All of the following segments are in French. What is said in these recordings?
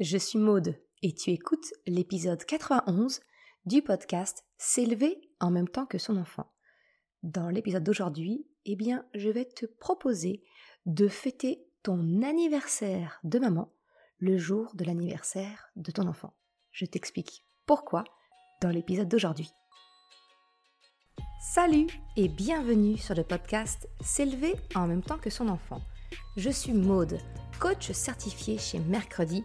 je suis Maude et tu écoutes l'épisode 91 du podcast S'élever en même temps que son enfant. Dans l'épisode d'aujourd'hui, eh bien, je vais te proposer de fêter ton anniversaire de maman le jour de l'anniversaire de ton enfant. Je t'explique pourquoi dans l'épisode d'aujourd'hui. Salut et bienvenue sur le podcast S'élever en même temps que son enfant. Je suis Maude, coach certifié chez Mercredi,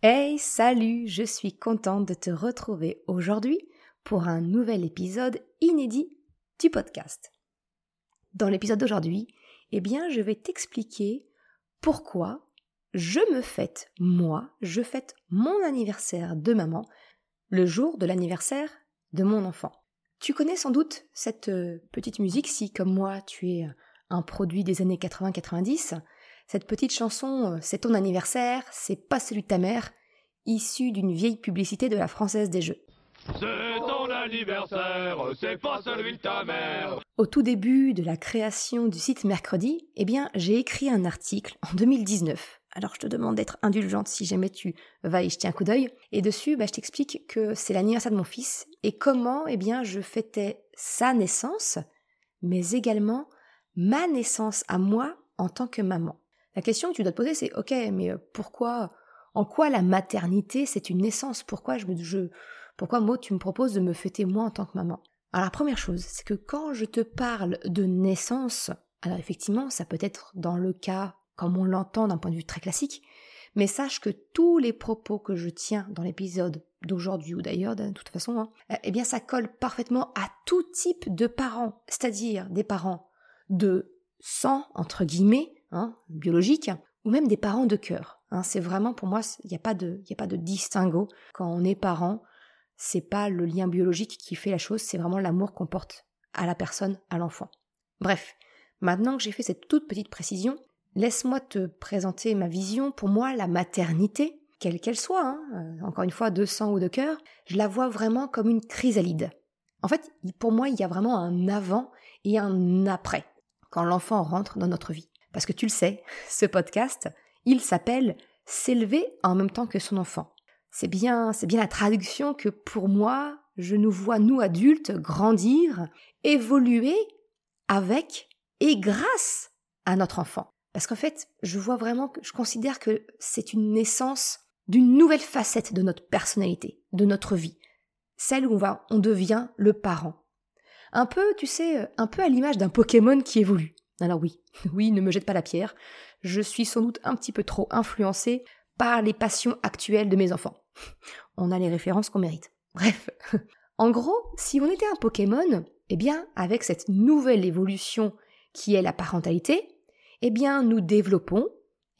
Hey, salut, je suis contente de te retrouver aujourd'hui pour un nouvel épisode inédit du podcast. Dans l'épisode d'aujourd'hui, eh bien, je vais t'expliquer pourquoi je me fête, moi, je fête mon anniversaire de maman le jour de l'anniversaire de mon enfant. Tu connais sans doute cette euh, petite musique si, comme moi, tu es un produit des années 80-90. Cette petite chanson, euh, c'est ton anniversaire, c'est pas celui de ta mère, issue d'une vieille publicité de la Française des Jeux. C'est ton anniversaire, c'est pas celui de ta mère. Au tout début de la création du site Mercredi, eh bien, j'ai écrit un article en 2019. Alors je te demande d'être indulgente si jamais tu vas y jeter un coup d'œil. Et dessus, bah, je t'explique que c'est l'anniversaire de mon fils et comment, eh bien, je fêtais sa naissance, mais également ma naissance à moi en tant que maman. La question que tu dois te poser, c'est ok, mais euh, pourquoi, en quoi la maternité c'est une naissance? Pourquoi je me, pourquoi Maud, tu me proposes de me fêter moi en tant que maman? Alors la première chose, c'est que quand je te parle de naissance, alors effectivement, ça peut être dans le cas comme on l'entend d'un point de vue très classique, mais sache que tous les propos que je tiens dans l'épisode d'aujourd'hui ou d'ailleurs de toute façon, hein, eh bien ça colle parfaitement à tout type de parents, c'est-à-dire des parents de sang entre guillemets, hein, biologiques, ou même des parents de cœur. Hein. c'est vraiment pour moi, il n'y a pas de, a pas de distinguo quand on est parent. C'est pas le lien biologique qui fait la chose, c'est vraiment l'amour qu'on porte à la personne, à l'enfant. Bref, maintenant que j'ai fait cette toute petite précision, laisse-moi te présenter ma vision. Pour moi, la maternité, quelle qu'elle soit, hein, euh, encore une fois, de sang ou de cœur, je la vois vraiment comme une chrysalide. En fait, pour moi, il y a vraiment un avant et un après quand l'enfant rentre dans notre vie. Parce que tu le sais, ce podcast, il s'appelle S'élever en même temps que son enfant. C'est bien, c'est bien la traduction que pour moi, je nous vois, nous adultes, grandir, évoluer avec et grâce à notre enfant. Parce qu'en fait, je vois vraiment je considère que c'est une naissance d'une nouvelle facette de notre personnalité, de notre vie. Celle où on va, on devient le parent. Un peu, tu sais, un peu à l'image d'un Pokémon qui évolue. Alors oui, oui, ne me jette pas la pierre. Je suis sans doute un petit peu trop influencée par les passions actuelles de mes enfants. On a les références qu'on mérite. Bref. En gros, si on était un Pokémon, eh bien, avec cette nouvelle évolution qui est la parentalité, eh bien, nous développons,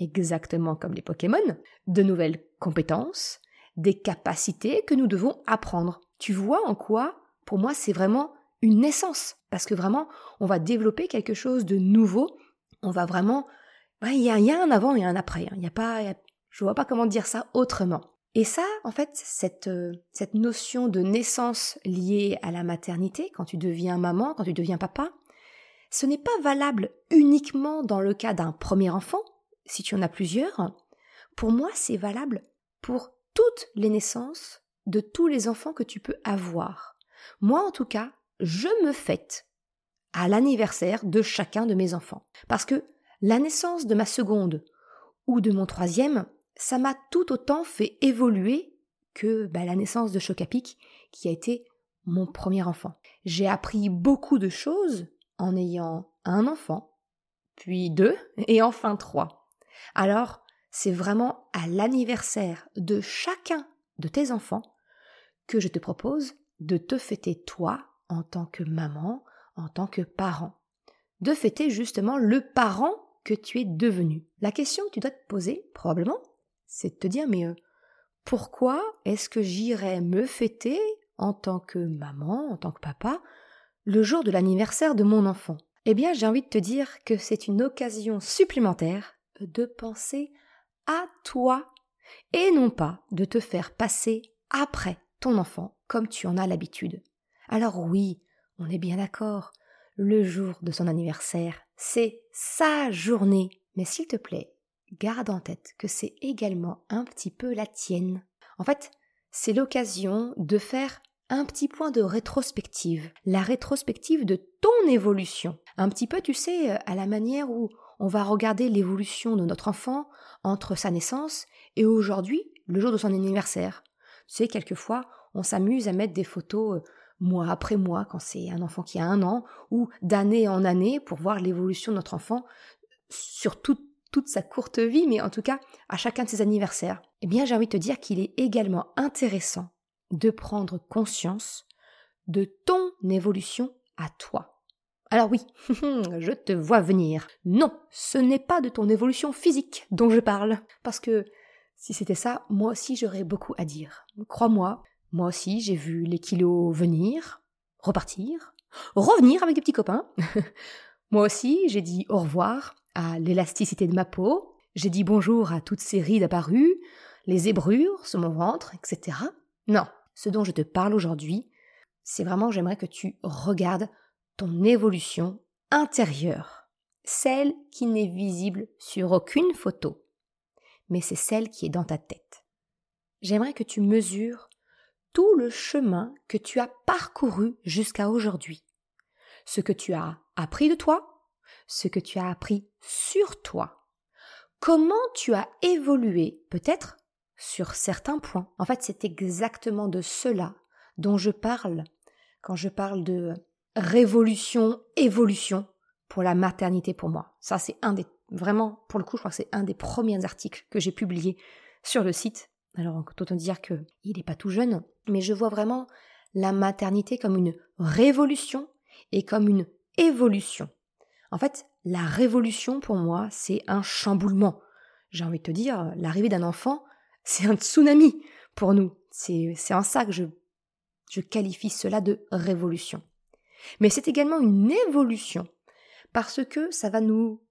exactement comme les Pokémon, de nouvelles compétences, des capacités que nous devons apprendre. Tu vois en quoi, pour moi, c'est vraiment une naissance. Parce que vraiment, on va développer quelque chose de nouveau. On va vraiment. Il y, a, y, a un avant et un après. Hein. Il y a pas. je vois pas comment dire ça autrement. Et ça, en fait, cette, euh, cette notion de naissance liée à la maternité, quand tu deviens maman, quand tu deviens papa, ce n'est pas valable uniquement dans le cas d'un premier enfant, si tu en as plusieurs. Pour moi, c'est valable pour toutes les naissances de tous les enfants que tu peux avoir. Moi, en tout cas, je me fête à l'anniversaire de chacun de mes enfants. Parce que la naissance de ma seconde ou de mon troisième, ça m'a tout autant fait évoluer que bah, la naissance de Chocapic, qui a été mon premier enfant. J'ai appris beaucoup de choses en ayant un enfant, puis deux, et enfin trois. Alors, c'est vraiment à l'anniversaire de chacun de tes enfants que je te propose de te fêter toi en tant que maman, en tant que parent. De fêter justement le parent que tu es devenu. La question que tu dois te poser, probablement, c'est de te dire, mais euh, pourquoi est-ce que j'irais me fêter en tant que maman, en tant que papa, le jour de l'anniversaire de mon enfant? Eh bien, j'ai envie de te dire que c'est une occasion supplémentaire de penser à toi et non pas de te faire passer après ton enfant comme tu en as l'habitude. Alors oui, on est bien d'accord, le jour de son anniversaire, c'est sa journée. Mais s'il te plaît, garde en tête que c'est également un petit peu la tienne. En fait, c'est l'occasion de faire un petit point de rétrospective, la rétrospective de ton évolution. Un petit peu, tu sais, à la manière où on va regarder l'évolution de notre enfant entre sa naissance et aujourd'hui, le jour de son anniversaire. Tu sais, quelquefois, on s'amuse à mettre des photos euh, mois après mois quand c'est un enfant qui a un an, ou d'année en année pour voir l'évolution de notre enfant sur toute, toute sa courte vie, mais en tout cas à chacun de ses anniversaires. Eh bien, j'ai envie de te dire qu'il est également intéressant de prendre conscience de ton évolution à toi. Alors oui, je te vois venir. Non, ce n'est pas de ton évolution physique dont je parle, parce que si c'était ça, moi aussi j'aurais beaucoup à dire. Crois-moi, moi aussi j'ai vu les kilos venir, repartir, revenir avec des petits copains. moi aussi j'ai dit au revoir à l'élasticité de ma peau, j'ai dit bonjour à toutes ces rides apparues, les zébrures sur mon ventre, etc. Non, ce dont je te parle aujourd'hui, c'est vraiment j'aimerais que tu regardes ton évolution intérieure, celle qui n'est visible sur aucune photo, mais c'est celle qui est dans ta tête. J'aimerais que tu mesures tout le chemin que tu as parcouru jusqu'à aujourd'hui, ce que tu as appris de toi, ce que tu as appris sur toi, comment tu as évolué peut-être sur certains points. En fait, c'est exactement de cela dont je parle quand je parle de révolution, évolution pour la maternité pour moi. Ça, c'est un des, vraiment, pour le coup, je crois que c'est un des premiers articles que j'ai publié sur le site. Alors, autant dire qu'il n'est pas tout jeune, mais je vois vraiment la maternité comme une révolution et comme une évolution. En fait, la révolution pour moi, c'est un chamboulement. J'ai envie de te dire, l'arrivée d'un enfant, c'est un tsunami pour nous. C'est en ça que je, qualifie cela de révolution. Mais c'est également une évolution parce que ça va nous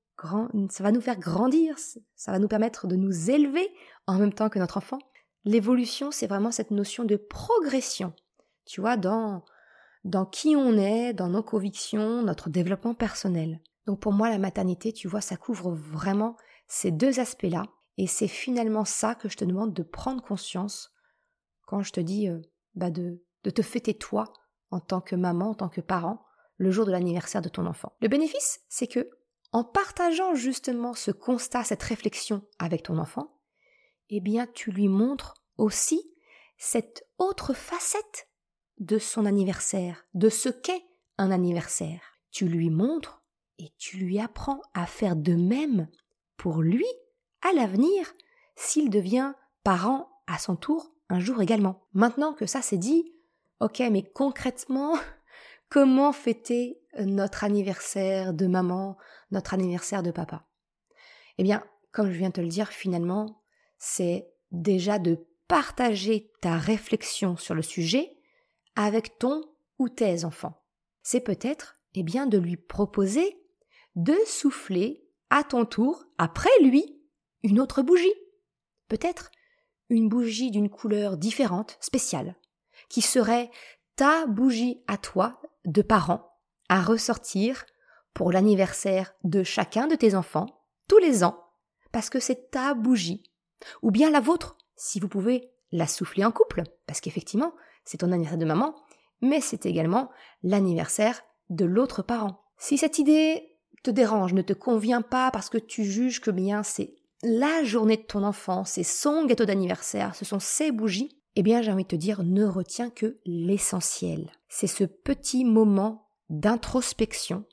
faire grandir, ça va nous permettre de nous élever en même temps que notre enfant. L'évolution, c'est vraiment cette notion de progression, tu vois, dans, dans qui on est, dans nos convictions, notre développement personnel. Donc pour moi, la maternité, tu vois, ça couvre vraiment ces deux aspects-là. Et c'est finalement ça que je te demande de prendre conscience quand je te dis euh, bah de, de te fêter toi en tant que maman, en tant que parent, le jour de l'anniversaire de ton enfant. Le bénéfice, c'est que en partageant justement ce constat, cette réflexion avec ton enfant, eh bien tu lui montres aussi cette autre facette de son anniversaire, de ce qu'est un anniversaire. Tu lui montres et tu lui apprends à faire de même pour lui à l'avenir s'il devient parent à son tour un jour également. Maintenant que ça c'est dit, ok, mais concrètement, comment fêter notre anniversaire de maman, notre anniversaire de papa? Eh bien, comme je viens de te le dire, finalement, c'est déjà de partager ta réflexion sur le sujet avec ton ou tes enfants. C'est peut-être, eh bien, de lui proposer de souffler à ton tour, après lui, une autre bougie. Peut-être une bougie d'une couleur différente, spéciale, qui serait ta bougie à toi de parent à ressortir pour l'anniversaire de chacun de tes enfants tous les ans, parce que c'est ta bougie, ou bien la vôtre, si vous pouvez la souffler en couple, parce qu'effectivement, c'est ton anniversaire de maman, mais c'est également l'anniversaire de l'autre parent. Si cette idée te dérange, ne te convient pas parce que tu juges que bien c'est la journée de ton enfant, c'est son gâteau d'anniversaire, ce sont ses bougies, eh bien j'ai envie de te dire, ne retiens que l'essentiel. C'est ce petit moment d'introspection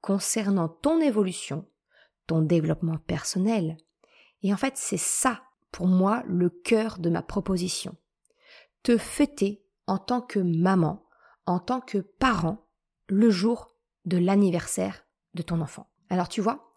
concernant ton évolution, ton développement personnel. Et en fait, c'est ça, pour moi, le cœur de ma proposition. Te fêter en tant que maman, en tant que parent, le jour de l'anniversaire de ton enfant. Alors tu vois,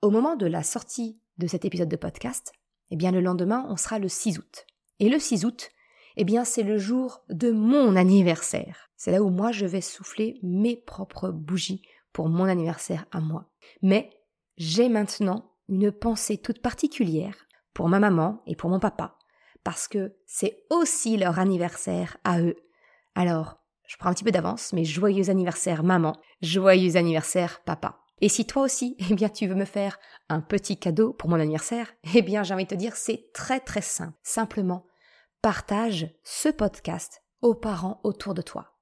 au moment de la sortie de cet épisode de podcast, eh bien le lendemain, on sera le 6 août. Et le 6 août, Eh bien, c'est le jour de mon anniversaire. C'est là où moi je vais souffler mes propres bougies pour mon anniversaire à moi. Mais j'ai maintenant une pensée toute particulière pour ma maman et pour mon papa, parce que c'est aussi leur anniversaire à eux. Alors, je prends un petit peu d'avance, mais joyeux anniversaire maman, joyeux anniversaire papa. Et si toi aussi, eh bien, tu veux me faire un petit cadeau pour mon anniversaire, eh bien, j'ai envie de te dire, c'est très très simple. Simplement, partage ce podcast aux parents autour de toi.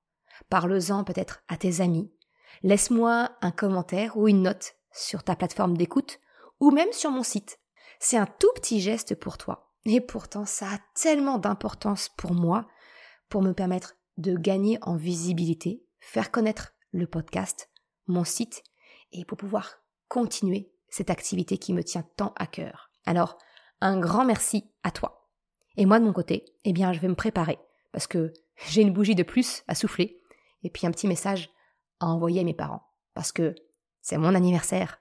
Parle-en peut-être à tes amis. Laisse-moi un commentaire ou une note sur ta plateforme d'écoute ou même sur mon site. C'est un tout petit geste pour toi. Et pourtant, ça a tellement d'importance pour moi pour me permettre de gagner en visibilité, faire connaître le podcast, mon site, et pour pouvoir continuer cette activité qui me tient tant à cœur. Alors, un grand merci à toi. Et moi, de mon côté, eh bien, je vais me préparer, parce que j'ai une bougie de plus à souffler, et puis un petit message à envoyer à mes parents, parce que c'est mon anniversaire,